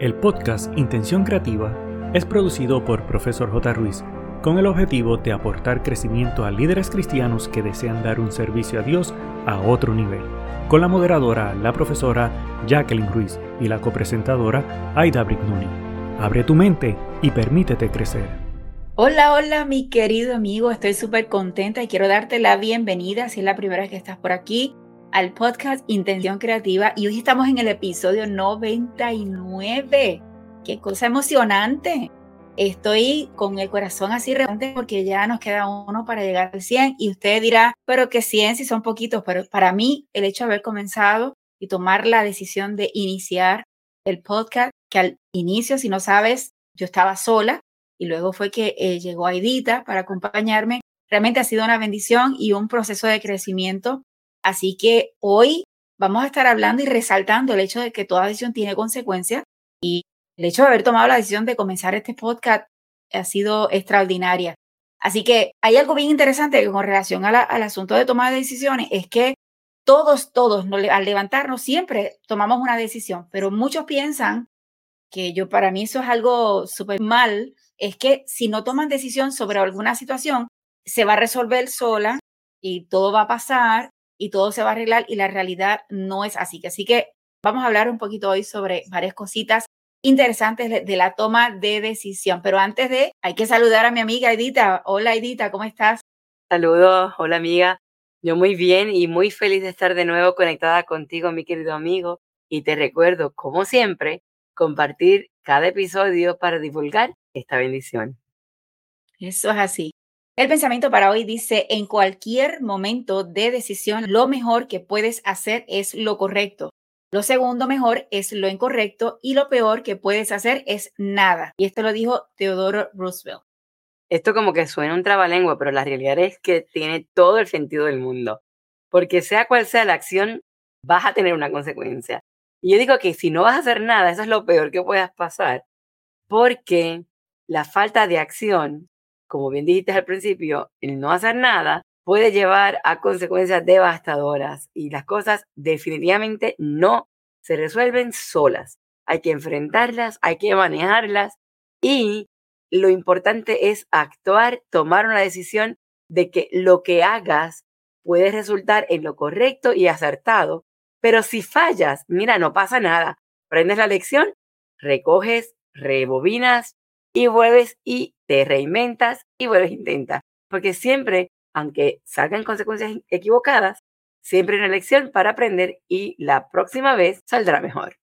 El podcast Intención Creativa es producido por Profesor J. Ruiz con el objetivo de aportar crecimiento a líderes cristianos que desean dar un servicio a Dios a otro nivel, con la moderadora, la profesora Jacqueline Ruiz y la copresentadora Aida Brignoni. Abre tu mente y permítete crecer. Hola, hola mi querido amigo, estoy súper contenta y quiero darte la bienvenida si es la primera vez que estás por aquí al podcast Intención Creativa y hoy estamos en el episodio 99. Qué cosa emocionante. Estoy con el corazón así realmente porque ya nos queda uno para llegar al 100 y usted dirá, pero que 100 si son poquitos, pero para mí el hecho de haber comenzado y tomar la decisión de iniciar el podcast, que al inicio, si no sabes, yo estaba sola y luego fue que eh, llegó Aidita para acompañarme. Realmente ha sido una bendición y un proceso de crecimiento Así que hoy vamos a estar hablando y resaltando el hecho de que toda decisión tiene consecuencias y el hecho de haber tomado la decisión de comenzar este podcast ha sido extraordinaria. Así que hay algo bien interesante con relación al asunto de tomar decisiones, es que todos, todos, al levantarnos siempre tomamos una decisión, pero muchos piensan que yo para mí eso es algo súper mal, es que si no toman decisión sobre alguna situación, se va a resolver sola y todo va a pasar y todo se va a arreglar y la realidad no es así. Así que vamos a hablar un poquito hoy sobre varias cositas interesantes de, la toma de decisión. Pero antes de, hay que saludar a mi amiga Edita. Hola Edita, ¿cómo estás? Saludos, hola amiga. Yo muy bien y muy feliz de estar de nuevo conectada contigo, mi querido amigo. Y te recuerdo, como siempre, compartir cada episodio para divulgar esta bendición. Eso es así. El pensamiento para hoy dice, en cualquier momento de decisión, lo mejor que puedes hacer es lo correcto. Lo segundo mejor es lo incorrecto y lo peor que puedes hacer es nada. Y esto lo dijo Theodore Roosevelt. Esto como que suena un trabalengua, pero la realidad es que tiene todo el sentido del mundo. Porque sea cual sea la acción, vas a tener una consecuencia. Y yo digo que si no vas a hacer nada, eso es lo peor que puedas pasar. Porque la falta de acción como bien dijiste al principio, el no hacer nada puede llevar a consecuencias devastadoras y las cosas definitivamente no se resuelven solas. Hay que enfrentarlas, hay que manejarlas y lo importante es actuar, tomar una decisión de que lo que hagas puede resultar en lo correcto y acertado. Pero si fallas, mira, no pasa nada. Prendes la lección, recoges, rebobinas y vuelves y te reinventas y vuelves a intentar. Porque siempre, aunque salgan consecuencias equivocadas, siempre hay una lección para aprender y la próxima vez saldrá mejor.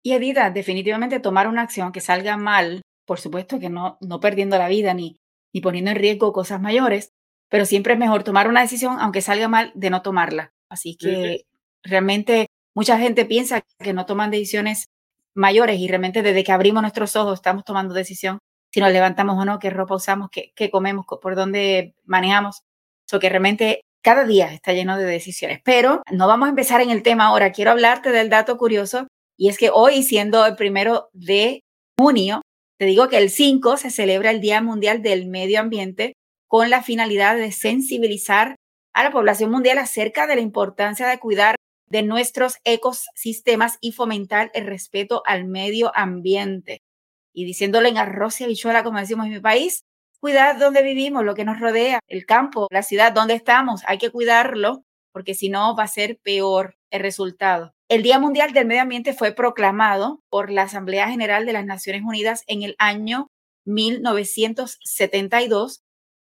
Y Edita, definitivamente tomar una acción que salga mal, por supuesto que no, no perdiendo la vida ni, ni poniendo en riesgo cosas mayores, pero siempre es mejor tomar una decisión, aunque salga mal, de no tomarla. Así que realmente mucha gente piensa que no toman decisiones mayores y realmente desde que abrimos nuestros ojos estamos tomando decisión si nos levantamos o no, qué ropa usamos, qué, comemos, por dónde manejamos. Eso que realmente cada día está lleno de decisiones. Pero no vamos a empezar en el tema ahora. Quiero hablarte del dato curioso y es que hoy, siendo el primero de junio, te digo que el 5 se celebra el Día Mundial del Medio Ambiente con la finalidad de sensibilizar a la población mundial acerca de la importancia de cuidar de nuestros ecosistemas y fomentar el respeto al medio ambiente. Y diciéndole en arroz y habichuela, como decimos en mi país, cuidar donde vivimos, lo que nos rodea, el campo, la ciudad, donde estamos. Hay que cuidarlo porque si no va a ser peor el resultado. El Día Mundial del Medio Ambiente fue proclamado por la Asamblea General de las Naciones Unidas en el año 1972,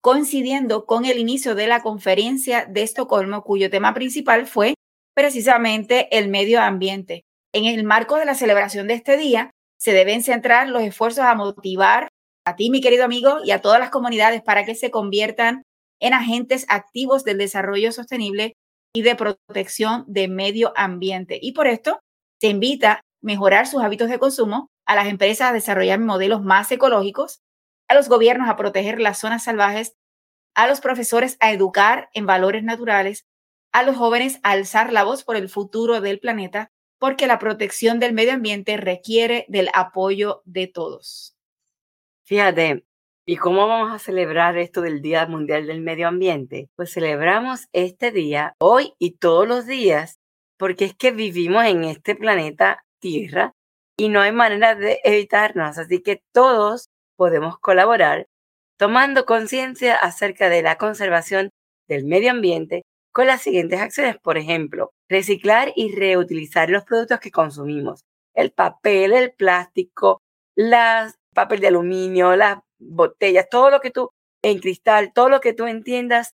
coincidiendo con el inicio de la conferencia de Estocolmo, cuyo tema principal fue precisamente el medio ambiente. En el marco de la celebración de este día, se deben centrar los esfuerzos a motivar a ti, mi querido amigo, y a todas las comunidades para que se conviertan en agentes activos del desarrollo sostenible y de protección de medio ambiente. Y por esto se invita a mejorar sus hábitos de consumo, a las empresas a desarrollar modelos más ecológicos, a los gobiernos a proteger las zonas salvajes, a los profesores a educar en valores naturales, a los jóvenes a alzar la voz por el futuro del planeta, porque la protección del medio ambiente requiere del apoyo de todos. Fíjate, ¿y cómo vamos a celebrar esto del Día Mundial del Medio Ambiente? Pues celebramos este día hoy y todos los días porque es que vivimos en este planeta Tierra y no hay manera de evitarnos. Así que todos podemos colaborar tomando conciencia acerca de la conservación del medio ambiente con las siguientes acciones. Por ejemplo, reciclar y reutilizar los productos que consumimos. El papel, el plástico, las papel de aluminio, las botellas, todo lo que tú en cristal, todo lo que tú entiendas,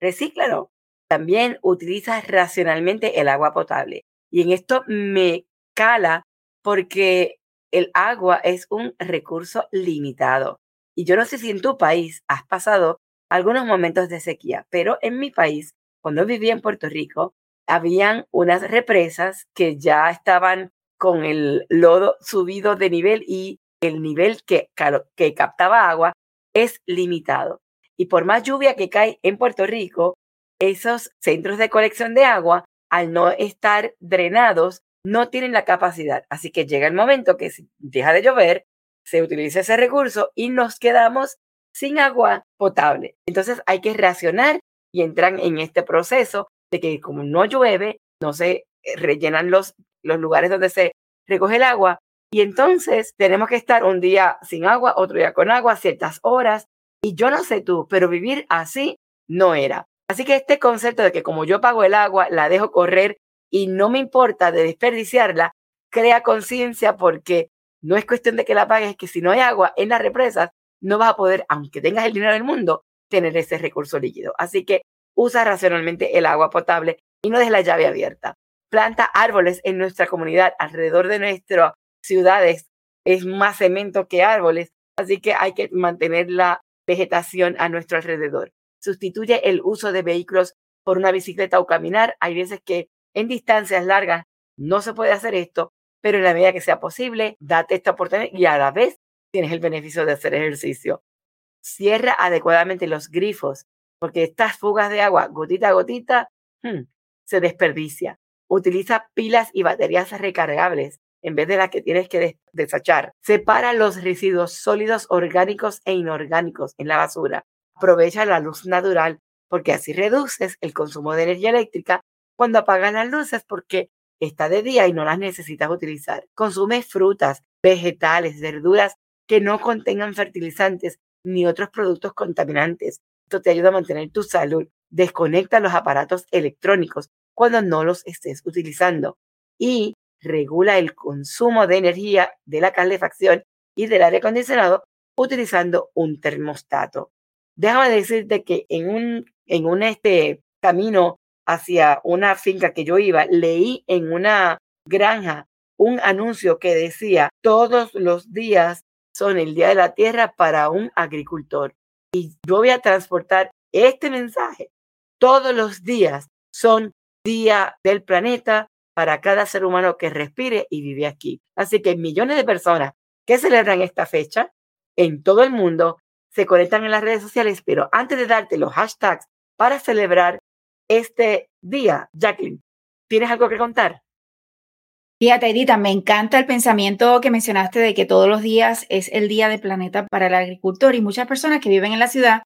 recíclalo. También utiliza racionalmente el agua potable. Y en esto me cala porque el agua es un recurso limitado. Y yo no sé si en tu país has pasado algunos momentos de sequía, pero en mi país, cuando vivía en Puerto Rico, habían unas represas que ya estaban con el lodo subido de nivel y el nivel que, que captaba agua es limitado. Y por más lluvia que cae en Puerto Rico, esos centros de colección de agua, al no estar drenados, no tienen la capacidad. Así que llega el momento que si deja de llover, se utiliza ese recurso y nos quedamos sin agua potable. Entonces hay que reaccionar y entran en este proceso de que como no llueve, no se eh, rellenan los, los lugares donde se recoge el agua y entonces tenemos que estar un día sin agua, otro día con agua, ciertas horas. Y yo no sé tú, pero vivir así no era. Así que este concepto de que como yo pago el agua, la dejo correr y no me importa de desperdiciarla, crea conciencia porque no es cuestión de que la pagues, es que si no hay agua en las represas, no vas a poder, aunque tengas el dinero del mundo, tener ese recurso líquido. Así que usa racionalmente el agua potable y no dejes la llave abierta. Planta árboles en nuestra comunidad, alrededor de nuestras ciudades. Es más cemento que árboles, así que hay que mantener la vegetación a nuestro alrededor. Sustituye el uso de vehículos por una bicicleta o caminar. Hay veces que en distancias largas no se puede hacer esto, pero en la medida que sea posible, date esta oportunidad y a la vez tienes el beneficio de hacer ejercicio. Cierra adecuadamente los grifos, porque estas fugas de agua, gotita a gotita, hmm, se desperdicia. Utiliza pilas y baterías recargables en vez de las que tienes que desechar. Separa los residuos sólidos orgánicos e inorgánicos en la basura. Aprovecha la luz natural porque así reduces el consumo de energía eléctrica cuando apagan las luces porque está de día y no las necesitas utilizar. Consume frutas, vegetales, verduras que no contengan fertilizantes ni otros productos contaminantes. Esto te ayuda a mantener tu salud. Desconecta los aparatos electrónicos cuando no los estés utilizando y regula el consumo de energía de la calefacción y del aire acondicionado utilizando un termostato. Déjame decirte que en un, en un este camino hacia una finca que yo iba, leí en una granja un anuncio que decía, todos los días son el Día de la Tierra para un agricultor. Y yo voy a transportar este mensaje. Todos los días son Día del Planeta para cada ser humano que respire y vive aquí. Así que millones de personas que celebran esta fecha en todo el mundo se conectan en las redes sociales, pero antes de darte los hashtags para celebrar este día. Jacqueline, ¿tienes algo que contar? Fíjate, Edita, me encanta el pensamiento que mencionaste de que todos los días es el día del planeta para el agricultor y muchas personas que viven en la ciudad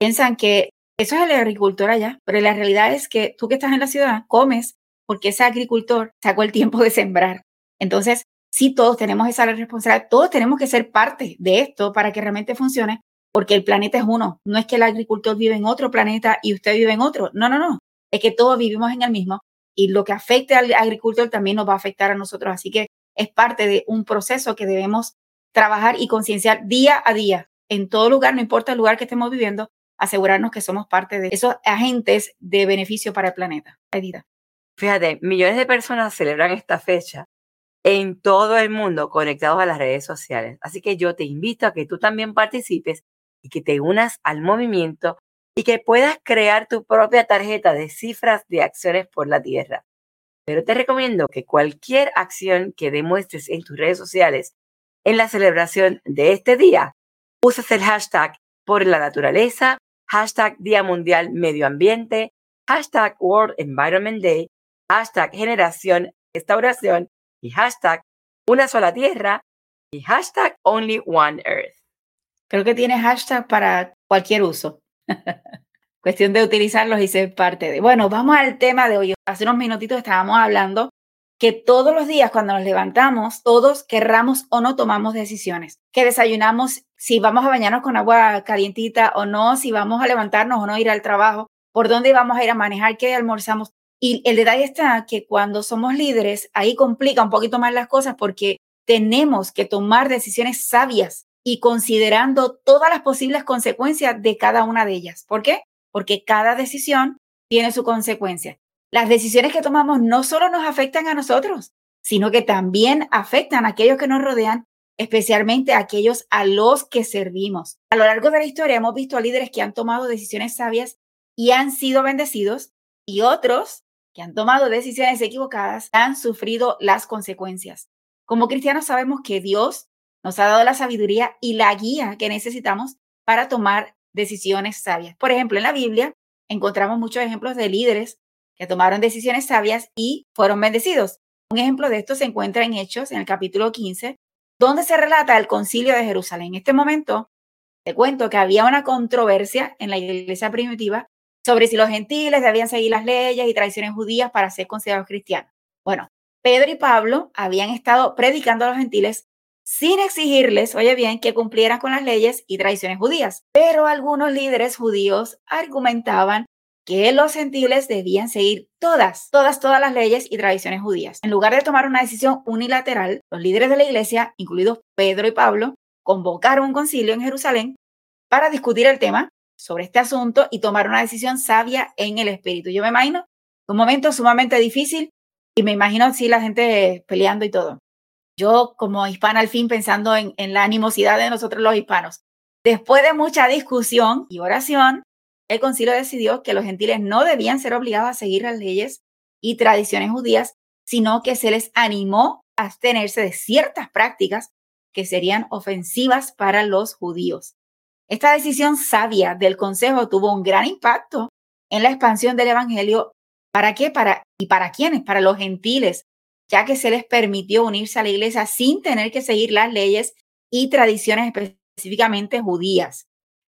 piensan que eso es el agricultor allá, pero la realidad es que tú que estás en la ciudad comes porque ese agricultor sacó el tiempo de sembrar. Entonces, sí, todos tenemos esa responsabilidad, todos tenemos que ser parte de esto para que realmente funcione, porque el planeta es uno. No es que el agricultor vive en otro planeta y usted vive en otro. No, no, no. Es que todos vivimos en el mismo y lo que afecte al agricultor también nos va a afectar a nosotros. Así que es parte de un proceso que debemos trabajar y concienciar día a día en todo lugar, no importa el lugar que estemos viviendo, asegurarnos que somos parte de esos agentes de beneficio para el planeta. Edita. Fíjate, millones de personas celebran esta fecha en todo el mundo conectados a las redes sociales. Así que yo te invito a que tú también participes y que te unas al movimiento y que puedas crear tu propia tarjeta de cifras de acciones por la Tierra. Pero te recomiendo que cualquier acción que demuestres en tus redes sociales en la celebración de este día, uses el hashtag por la naturaleza, hashtag Día Mundial Medio Ambiente, hashtag World Environment Day, hashtag Generación Restauración y hashtag Una sola Tierra y hashtag Only One Earth. Creo que tiene hashtag para cualquier uso. Cuestión de utilizarlos y ser parte de. Bueno, vamos al tema de hoy. Hace unos minutitos estábamos hablando que todos los días cuando nos levantamos, todos querramos o no tomamos decisiones, que desayunamos si vamos a bañarnos con agua calientita o no, si vamos a levantarnos o no ir al trabajo, por dónde vamos a ir a manejar, qué almorzamos. Y el detalle está que cuando somos líderes, ahí complica un poquito más las cosas porque tenemos que tomar decisiones sabias y considerando todas las posibles consecuencias de cada una de ellas. ¿Por qué? Porque cada decisión tiene su consecuencia. Las decisiones que tomamos no solo nos afectan a nosotros, sino que también afectan a aquellos que nos rodean, especialmente a aquellos a los que servimos. A lo largo de la historia hemos visto a líderes que han tomado decisiones sabias y han sido bendecidos y otros que han tomado decisiones equivocadas han sufrido las consecuencias. Como cristianos sabemos que Dios nos ha dado la sabiduría y la guía que necesitamos para tomar decisiones sabias. Por ejemplo, en la Biblia encontramos muchos ejemplos de líderes que tomaron decisiones sabias y fueron bendecidos. Un ejemplo de esto se encuentra en Hechos, en el capítulo 15, donde se relata el concilio de Jerusalén. En este momento, te cuento que había una controversia en la iglesia primitiva sobre si los gentiles debían seguir las leyes y tradiciones judías para ser considerados cristianos. Bueno, Pedro y Pablo habían estado predicando a los gentiles sin exigirles, oye bien, que cumplieran con las leyes y tradiciones judías. Pero algunos líderes judíos argumentaban que los gentiles debían seguir todas, todas, todas las leyes y tradiciones judías. En lugar de tomar una decisión unilateral, los líderes de la iglesia, incluidos Pedro y Pablo, convocaron un concilio en Jerusalén para discutir el tema sobre este asunto y tomar una decisión sabia en el espíritu. Yo me imagino un momento sumamente difícil y me imagino así la gente peleando y todo. Yo como hispana al fin pensando en, la animosidad de nosotros los hispanos. Después de mucha discusión y oración, el concilio decidió que los gentiles no debían ser obligados a seguir las leyes y tradiciones judías, sino que se les animó a abstenerse de ciertas prácticas que serían ofensivas para los judíos. Esta decisión sabia del Consejo tuvo un gran impacto en la expansión del Evangelio. ¿Para qué? Para, ¿Y para quiénes? Para los gentiles, ya que se les permitió unirse a la iglesia sin tener que seguir las leyes y tradiciones específicamente judías.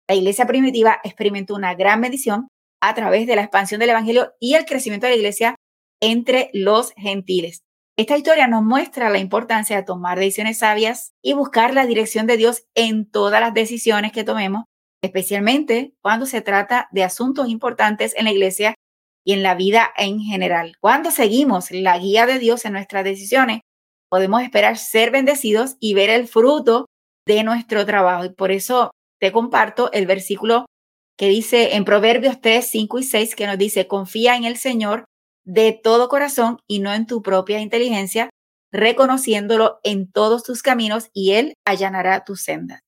La iglesia primitiva experimentó una gran bendición a través de la expansión del Evangelio y el crecimiento de la iglesia entre los gentiles. Esta historia nos muestra la importancia de tomar decisiones sabias y buscar la dirección de Dios en todas las decisiones que tomemos, especialmente cuando se trata de asuntos importantes en la iglesia y en la vida en general. Cuando seguimos la guía de Dios en nuestras decisiones, podemos esperar ser bendecidos y ver el fruto de nuestro trabajo. Y por eso te comparto el versículo que dice en Proverbios 3, 5 y 6, que nos dice, confía en el Señor de todo corazón y no en tu propia inteligencia, reconociéndolo en todos tus caminos y Él allanará tus sendas.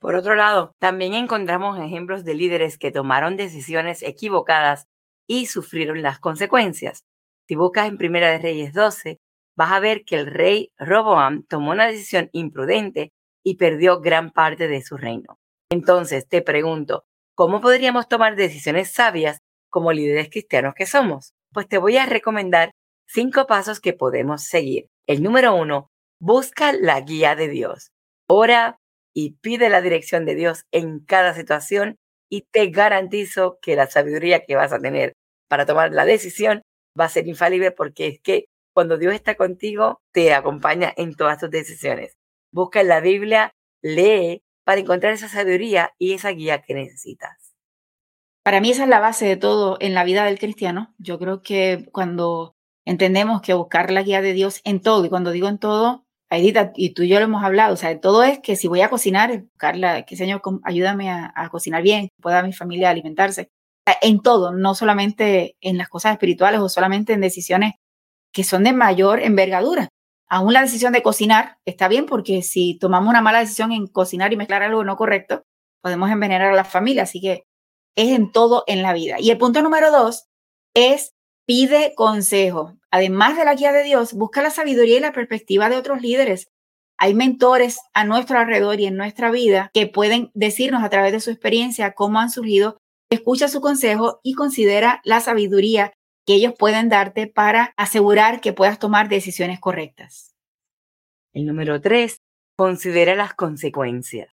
Por otro lado, también encontramos ejemplos de líderes que tomaron decisiones equivocadas y sufrieron las consecuencias. Si buscas en Primera de Reyes 12, vas a ver que el rey Roboam tomó una decisión imprudente y perdió gran parte de su reino. Entonces, te pregunto, ¿cómo podríamos tomar decisiones sabias como líderes cristianos que somos? Pues te voy a recomendar cinco pasos que podemos seguir. El número uno, busca la guía de Dios. Ora y pide la dirección de Dios en cada situación y te garantizo que la sabiduría que vas a tener para tomar la decisión va a ser infalible porque es que cuando Dios está contigo, te acompaña en todas tus decisiones. Busca en la Biblia, lee para encontrar esa sabiduría y esa guía que necesitas. Para mí esa es la base de todo en la vida del cristiano. Yo creo que cuando entendemos que buscar la guía de Dios en todo, y cuando digo en todo, Aidita, y tú y yo lo hemos hablado, o sea, todo es que si voy a cocinar, buscarla, que Señor, ayúdame a, a cocinar bien, pueda mi familia alimentarse. En todo, no solamente en las cosas espirituales o solamente en decisiones que son de mayor envergadura aún la decisión de cocinar está bien porque si tomamos una mala decisión en cocinar y mezclar algo no correcto, podemos envenenar a la familia. Así que es en todo en la vida. Y el punto número dos es pide consejo. Además de la guía de Dios, busca la sabiduría y la perspectiva de otros líderes. Hay mentores a nuestro alrededor y en nuestra vida que pueden decirnos a través de su experiencia cómo han surgido. Escucha su consejo y considera la sabiduría que ellos pueden darte para asegurar que puedas tomar decisiones correctas. El número tres, considera las consecuencias.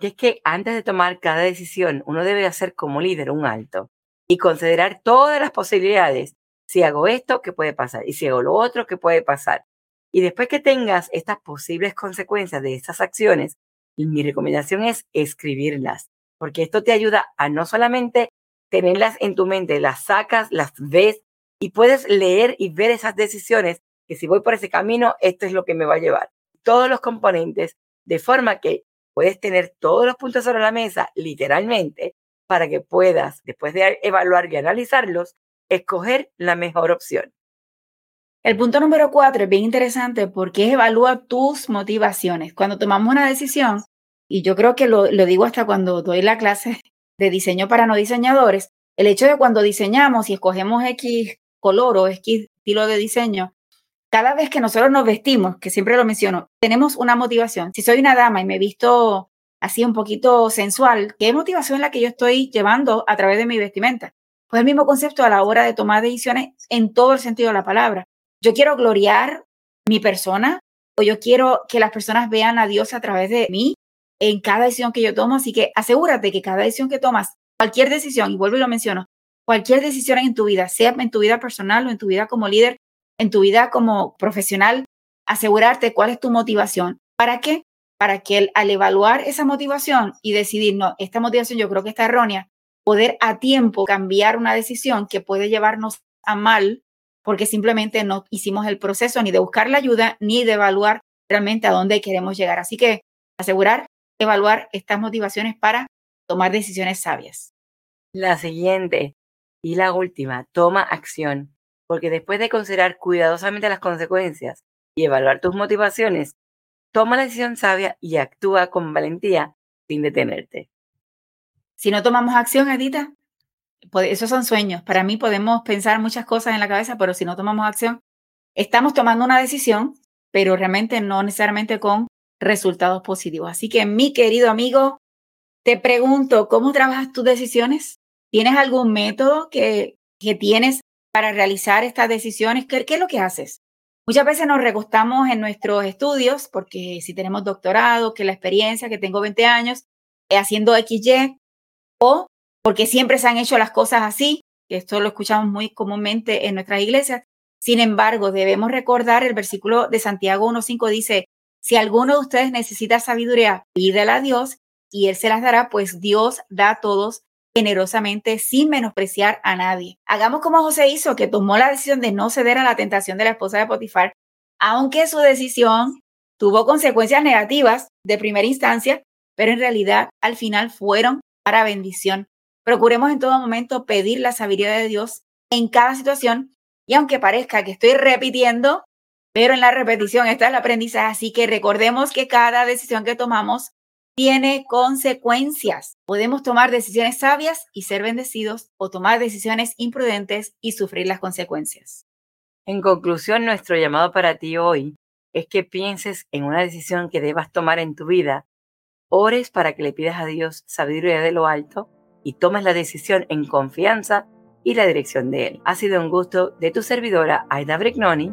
Y es que antes de tomar cada decisión, uno debe hacer como líder un alto y considerar todas las posibilidades si hago esto, ¿qué puede pasar? Y si hago lo otro, ¿qué puede pasar? Y después que tengas estas posibles consecuencias de estas acciones, mi recomendación es escribirlas, porque esto te ayuda a no solamente tenerlas en tu mente, las sacas, las ves y puedes leer y ver esas decisiones que si voy por ese camino, esto es lo que me va a llevar. Todos los componentes, de forma que puedes tener todos los puntos sobre la mesa, literalmente, para que puedas, después de evaluar y analizarlos, escoger la mejor opción. El punto número cuatro es bien interesante porque evalúa tus motivaciones. Cuando tomamos una decisión, y yo creo que lo, digo hasta cuando doy la clase de diseño para no diseñadores, el hecho de cuando diseñamos y escogemos X color o X estilo de diseño, cada vez que nosotros nos vestimos, que siempre lo menciono, tenemos una motivación. Si soy una dama y me visto así un poquito sensual, ¿qué motivación es la que yo estoy llevando a través de mi vestimenta? Pues el mismo concepto a la hora de tomar decisiones en todo el sentido de la palabra. Yo quiero gloriar mi persona o yo quiero que las personas vean a Dios a través de mí en cada decisión que yo tomo. Así que asegúrate que cada decisión que tomas, cualquier decisión, y vuelvo y lo menciono, cualquier decisión en tu vida, sea en tu vida personal o en tu vida como líder, en tu vida como profesional, asegurarte cuál es tu motivación. ¿Para qué? Para que al evaluar esa motivación y decidir, no, esta motivación yo creo que está errónea, poder a tiempo cambiar una decisión que puede llevarnos a mal porque simplemente no hicimos el proceso ni de buscar la ayuda ni de evaluar realmente a dónde queremos llegar. Así que asegurar, evaluar estas motivaciones para tomar decisiones sabias. La siguiente y la última, toma acción porque después de considerar cuidadosamente las consecuencias y evaluar tus motivaciones, toma la decisión sabia y actúa con valentía sin detenerte. Si no tomamos acción, Edita, esos son sueños. Para mí podemos pensar muchas cosas en la cabeza, pero si no tomamos acción, estamos tomando una decisión, pero realmente no necesariamente con resultados positivos. Así que, mi querido amigo, te pregunto, ¿cómo trabajas tus decisiones? ¿Tienes algún método que, que tienes para realizar estas decisiones? ¿Qué, es lo que haces? Muchas veces nos recostamos en nuestros estudios, porque si tenemos doctorado, que la experiencia, que tengo 20 años, eh, haciendo XY, o porque siempre se han hecho las cosas así, que esto lo escuchamos muy comúnmente en nuestras iglesias. Sin embargo, debemos recordar el versículo de Santiago 1.5 dice, si alguno de ustedes necesita sabiduría, pídela a Dios y Él se las dará, pues Dios da a todos generosamente sin menospreciar a nadie. Hagamos como José hizo, que tomó la decisión de no ceder a la tentación de la esposa de Potifar, aunque su decisión tuvo consecuencias negativas de primera instancia, pero en realidad al final fueron para bendición. Procuremos en todo momento pedir la sabiduría de Dios en cada situación y aunque parezca que estoy repitiendo, pero en la repetición está el aprendizaje, así que recordemos que cada decisión que tomamos tiene consecuencias. Podemos tomar decisiones sabias y ser bendecidos o tomar decisiones imprudentes y sufrir las consecuencias. En conclusión, nuestro llamado para ti hoy es que pienses en una decisión que debas tomar en tu vida, ores para que le pidas a Dios sabiduría de lo alto y tomes la decisión en confianza y la dirección de Él. Ha sido un gusto de tu servidora Aida Brignoni